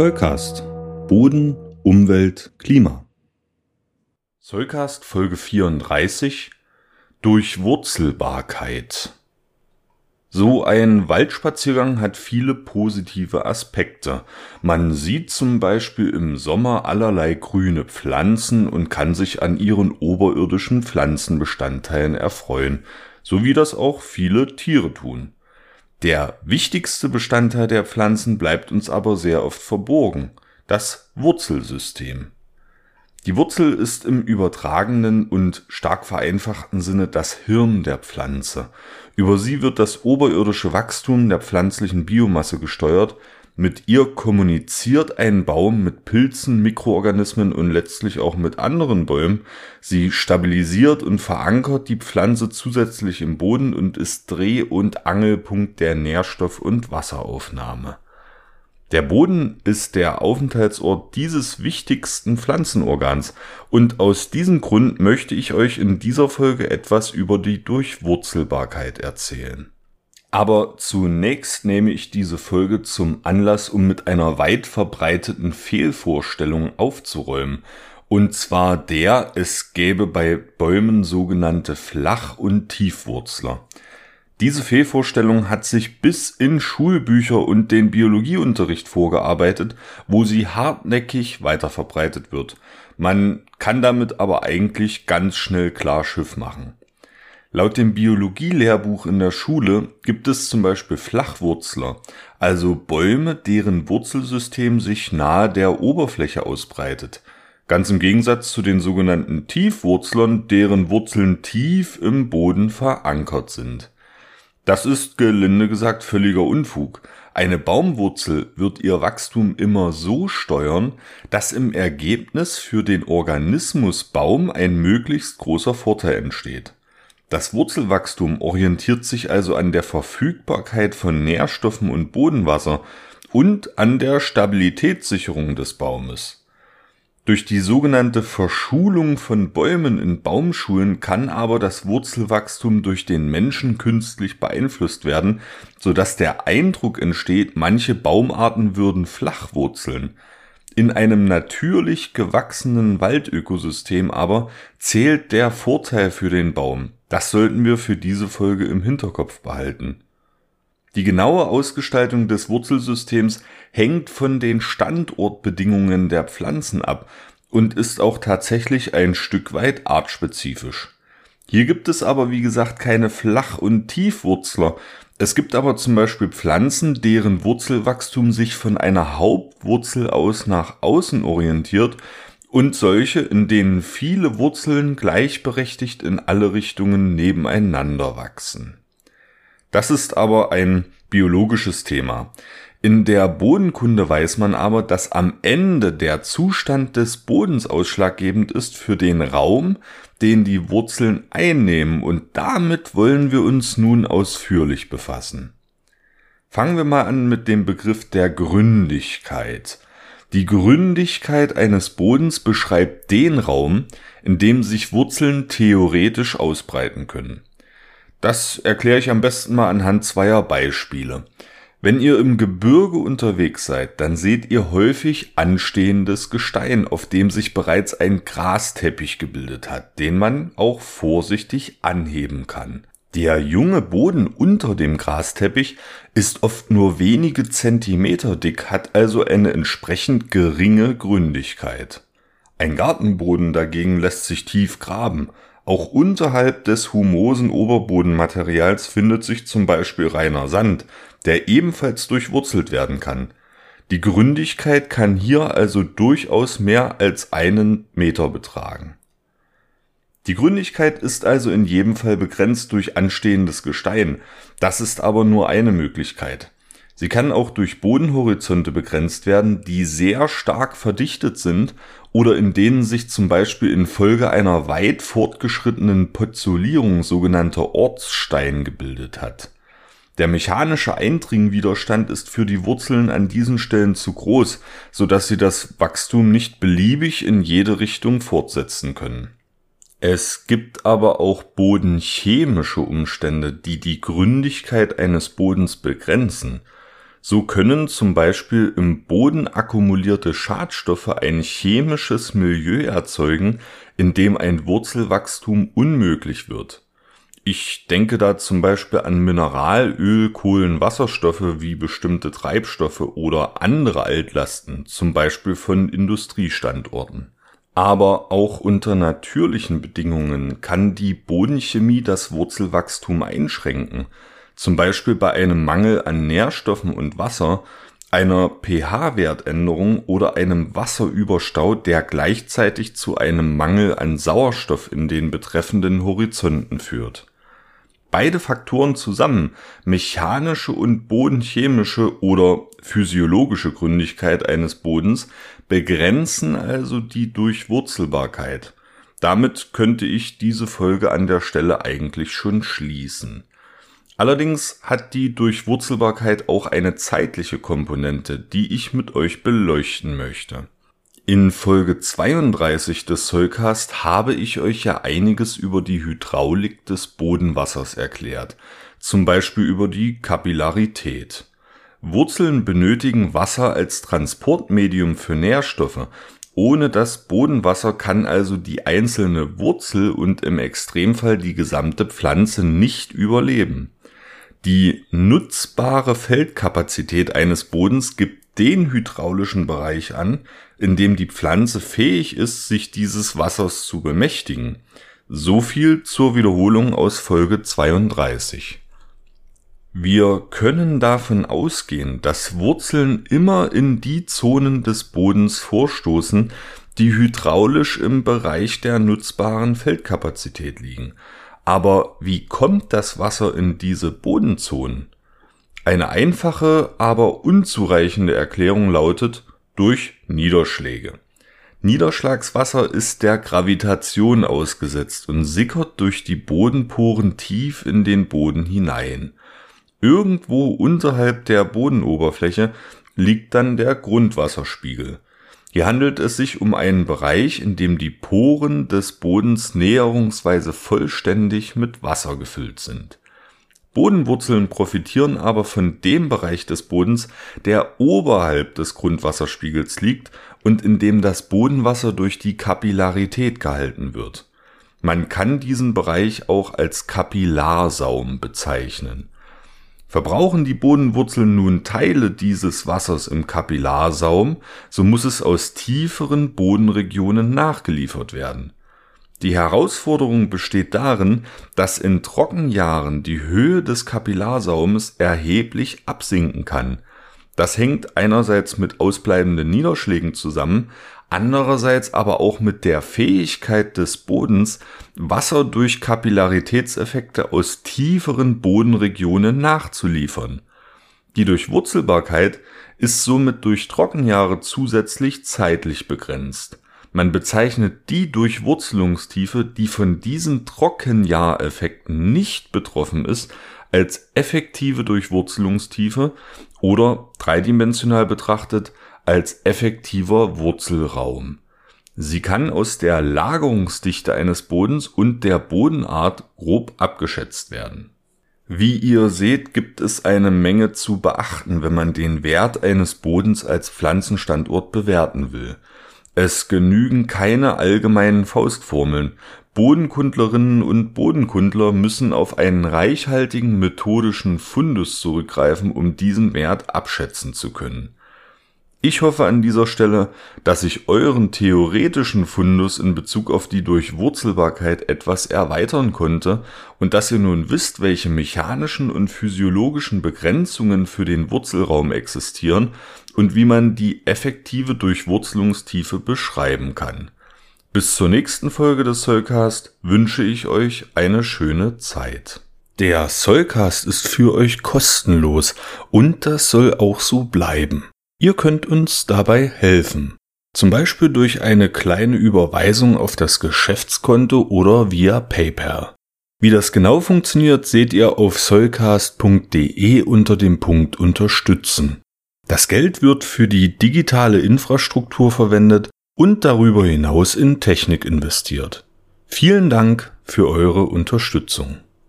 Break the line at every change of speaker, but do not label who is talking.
Zollcast. Boden, Umwelt, Klima.
Zollcast Folge 34 Durchwurzelbarkeit. So ein Waldspaziergang hat viele positive Aspekte. Man sieht zum Beispiel im Sommer allerlei grüne Pflanzen und kann sich an ihren oberirdischen Pflanzenbestandteilen erfreuen, so wie das auch viele Tiere tun. Der wichtigste Bestandteil der Pflanzen bleibt uns aber sehr oft verborgen, das Wurzelsystem. Die Wurzel ist im übertragenen und stark vereinfachten Sinne das Hirn der Pflanze. Über sie wird das oberirdische Wachstum der pflanzlichen Biomasse gesteuert, mit ihr kommuniziert ein Baum mit Pilzen, Mikroorganismen und letztlich auch mit anderen Bäumen. Sie stabilisiert und verankert die Pflanze zusätzlich im Boden und ist Dreh- und Angelpunkt der Nährstoff- und Wasseraufnahme. Der Boden ist der Aufenthaltsort dieses wichtigsten Pflanzenorgans und aus diesem Grund möchte ich euch in dieser Folge etwas über die Durchwurzelbarkeit erzählen. Aber zunächst nehme ich diese Folge zum Anlass, um mit einer weit verbreiteten Fehlvorstellung aufzuräumen. Und zwar der, es gäbe bei Bäumen sogenannte Flach- und Tiefwurzler. Diese Fehlvorstellung hat sich bis in Schulbücher und den Biologieunterricht vorgearbeitet, wo sie hartnäckig weiterverbreitet wird. Man kann damit aber eigentlich ganz schnell klar Schiff machen. Laut dem Biologielehrbuch in der Schule gibt es zum Beispiel Flachwurzler, also Bäume, deren Wurzelsystem sich nahe der Oberfläche ausbreitet. Ganz im Gegensatz zu den sogenannten Tiefwurzlern, deren Wurzeln tief im Boden verankert sind. Das ist gelinde gesagt völliger Unfug. Eine Baumwurzel wird ihr Wachstum immer so steuern, dass im Ergebnis für den Organismus Baum ein möglichst großer Vorteil entsteht. Das Wurzelwachstum orientiert sich also an der Verfügbarkeit von Nährstoffen und Bodenwasser und an der Stabilitätssicherung des Baumes. Durch die sogenannte Verschulung von Bäumen in Baumschulen kann aber das Wurzelwachstum durch den Menschen künstlich beeinflusst werden, so dass der Eindruck entsteht, manche Baumarten würden flach wurzeln. In einem natürlich gewachsenen Waldökosystem aber zählt der Vorteil für den Baum. Das sollten wir für diese Folge im Hinterkopf behalten. Die genaue Ausgestaltung des Wurzelsystems hängt von den Standortbedingungen der Pflanzen ab und ist auch tatsächlich ein Stück weit artspezifisch. Hier gibt es aber wie gesagt keine Flach- und Tiefwurzler. Es gibt aber zum Beispiel Pflanzen, deren Wurzelwachstum sich von einer Hauptwurzel aus nach außen orientiert und solche, in denen viele Wurzeln gleichberechtigt in alle Richtungen nebeneinander wachsen. Das ist aber ein biologisches Thema. In der Bodenkunde weiß man aber, dass am Ende der Zustand des Bodens ausschlaggebend ist für den Raum, den die Wurzeln einnehmen und damit wollen wir uns nun ausführlich befassen. Fangen wir mal an mit dem Begriff der Gründigkeit. Die Gründigkeit eines Bodens beschreibt den Raum, in dem sich Wurzeln theoretisch ausbreiten können. Das erkläre ich am besten mal anhand zweier Beispiele. Wenn ihr im Gebirge unterwegs seid, dann seht ihr häufig anstehendes Gestein, auf dem sich bereits ein Grasteppich gebildet hat, den man auch vorsichtig anheben kann. Der junge Boden unter dem Grasteppich ist oft nur wenige Zentimeter dick, hat also eine entsprechend geringe Gründigkeit. Ein Gartenboden dagegen lässt sich tief graben, auch unterhalb des humosen Oberbodenmaterials findet sich zum Beispiel reiner Sand, der ebenfalls durchwurzelt werden kann. Die Gründigkeit kann hier also durchaus mehr als einen Meter betragen. Die Gründigkeit ist also in jedem Fall begrenzt durch anstehendes Gestein. Das ist aber nur eine Möglichkeit. Sie kann auch durch Bodenhorizonte begrenzt werden, die sehr stark verdichtet sind oder in denen sich zum Beispiel infolge einer weit fortgeschrittenen Pozolierung sogenannter Ortsstein gebildet hat. Der mechanische Eindringwiderstand ist für die Wurzeln an diesen Stellen zu groß, so dass sie das Wachstum nicht beliebig in jede Richtung fortsetzen können. Es gibt aber auch bodenchemische Umstände, die die Gründigkeit eines Bodens begrenzen. So können zum Beispiel im Boden akkumulierte Schadstoffe ein chemisches Milieu erzeugen, in dem ein Wurzelwachstum unmöglich wird. Ich denke da zum Beispiel an Mineralöl, Kohlenwasserstoffe wie bestimmte Treibstoffe oder andere Altlasten, zum Beispiel von Industriestandorten. Aber auch unter natürlichen Bedingungen kann die Bodenchemie das Wurzelwachstum einschränken, zum Beispiel bei einem Mangel an Nährstoffen und Wasser, einer pH-Wertänderung oder einem Wasserüberstau, der gleichzeitig zu einem Mangel an Sauerstoff in den betreffenden Horizonten führt. Beide Faktoren zusammen, mechanische und bodenchemische oder physiologische Gründigkeit eines Bodens, begrenzen also die Durchwurzelbarkeit. Damit könnte ich diese Folge an der Stelle eigentlich schon schließen. Allerdings hat die Durchwurzelbarkeit auch eine zeitliche Komponente, die ich mit euch beleuchten möchte. In Folge 32 des Soulcast habe ich euch ja einiges über die Hydraulik des Bodenwassers erklärt, zum Beispiel über die Kapillarität. Wurzeln benötigen Wasser als Transportmedium für Nährstoffe. Ohne das Bodenwasser kann also die einzelne Wurzel und im Extremfall die gesamte Pflanze nicht überleben. Die nutzbare Feldkapazität eines Bodens gibt den hydraulischen Bereich an, in dem die Pflanze fähig ist, sich dieses Wassers zu bemächtigen. So viel zur Wiederholung aus Folge 32. Wir können davon ausgehen, dass Wurzeln immer in die Zonen des Bodens vorstoßen, die hydraulisch im Bereich der nutzbaren Feldkapazität liegen. Aber wie kommt das Wasser in diese Bodenzonen? Eine einfache, aber unzureichende Erklärung lautet durch Niederschläge. Niederschlagswasser ist der Gravitation ausgesetzt und sickert durch die Bodenporen tief in den Boden hinein. Irgendwo unterhalb der Bodenoberfläche liegt dann der Grundwasserspiegel. Hier handelt es sich um einen Bereich, in dem die Poren des Bodens näherungsweise vollständig mit Wasser gefüllt sind. Bodenwurzeln profitieren aber von dem Bereich des Bodens, der oberhalb des Grundwasserspiegels liegt und in dem das Bodenwasser durch die Kapillarität gehalten wird. Man kann diesen Bereich auch als Kapillarsaum bezeichnen. Verbrauchen die Bodenwurzeln nun Teile dieses Wassers im Kapillarsaum, so muss es aus tieferen Bodenregionen nachgeliefert werden. Die Herausforderung besteht darin, dass in Trockenjahren die Höhe des Kapillarsaumes erheblich absinken kann. Das hängt einerseits mit ausbleibenden Niederschlägen zusammen, andererseits aber auch mit der Fähigkeit des Bodens, Wasser durch Kapillaritätseffekte aus tieferen Bodenregionen nachzuliefern. Die Durchwurzelbarkeit ist somit durch Trockenjahre zusätzlich zeitlich begrenzt. Man bezeichnet die Durchwurzelungstiefe, die von diesen Trockenjahreffekten nicht betroffen ist, als effektive Durchwurzelungstiefe oder dreidimensional betrachtet als effektiver Wurzelraum. Sie kann aus der Lagerungsdichte eines Bodens und der Bodenart grob abgeschätzt werden. Wie ihr seht, gibt es eine Menge zu beachten, wenn man den Wert eines Bodens als Pflanzenstandort bewerten will. Es genügen keine allgemeinen Faustformeln. Bodenkundlerinnen und Bodenkundler müssen auf einen reichhaltigen methodischen Fundus zurückgreifen, um diesen Wert abschätzen zu können. Ich hoffe an dieser Stelle, dass ich euren theoretischen Fundus in Bezug auf die Durchwurzelbarkeit etwas erweitern konnte und dass ihr nun wisst, welche mechanischen und physiologischen Begrenzungen für den Wurzelraum existieren und wie man die effektive Durchwurzelungstiefe beschreiben kann. Bis zur nächsten Folge des Soulcast wünsche ich euch eine schöne Zeit. Der Soulcast ist für euch kostenlos und das soll auch so bleiben. Ihr könnt uns dabei helfen. Zum Beispiel durch eine kleine Überweisung auf das Geschäftskonto oder via PayPal. Wie das genau funktioniert, seht ihr auf solcast.de unter dem Punkt Unterstützen. Das Geld wird für die digitale Infrastruktur verwendet und darüber hinaus in Technik investiert. Vielen Dank für eure Unterstützung.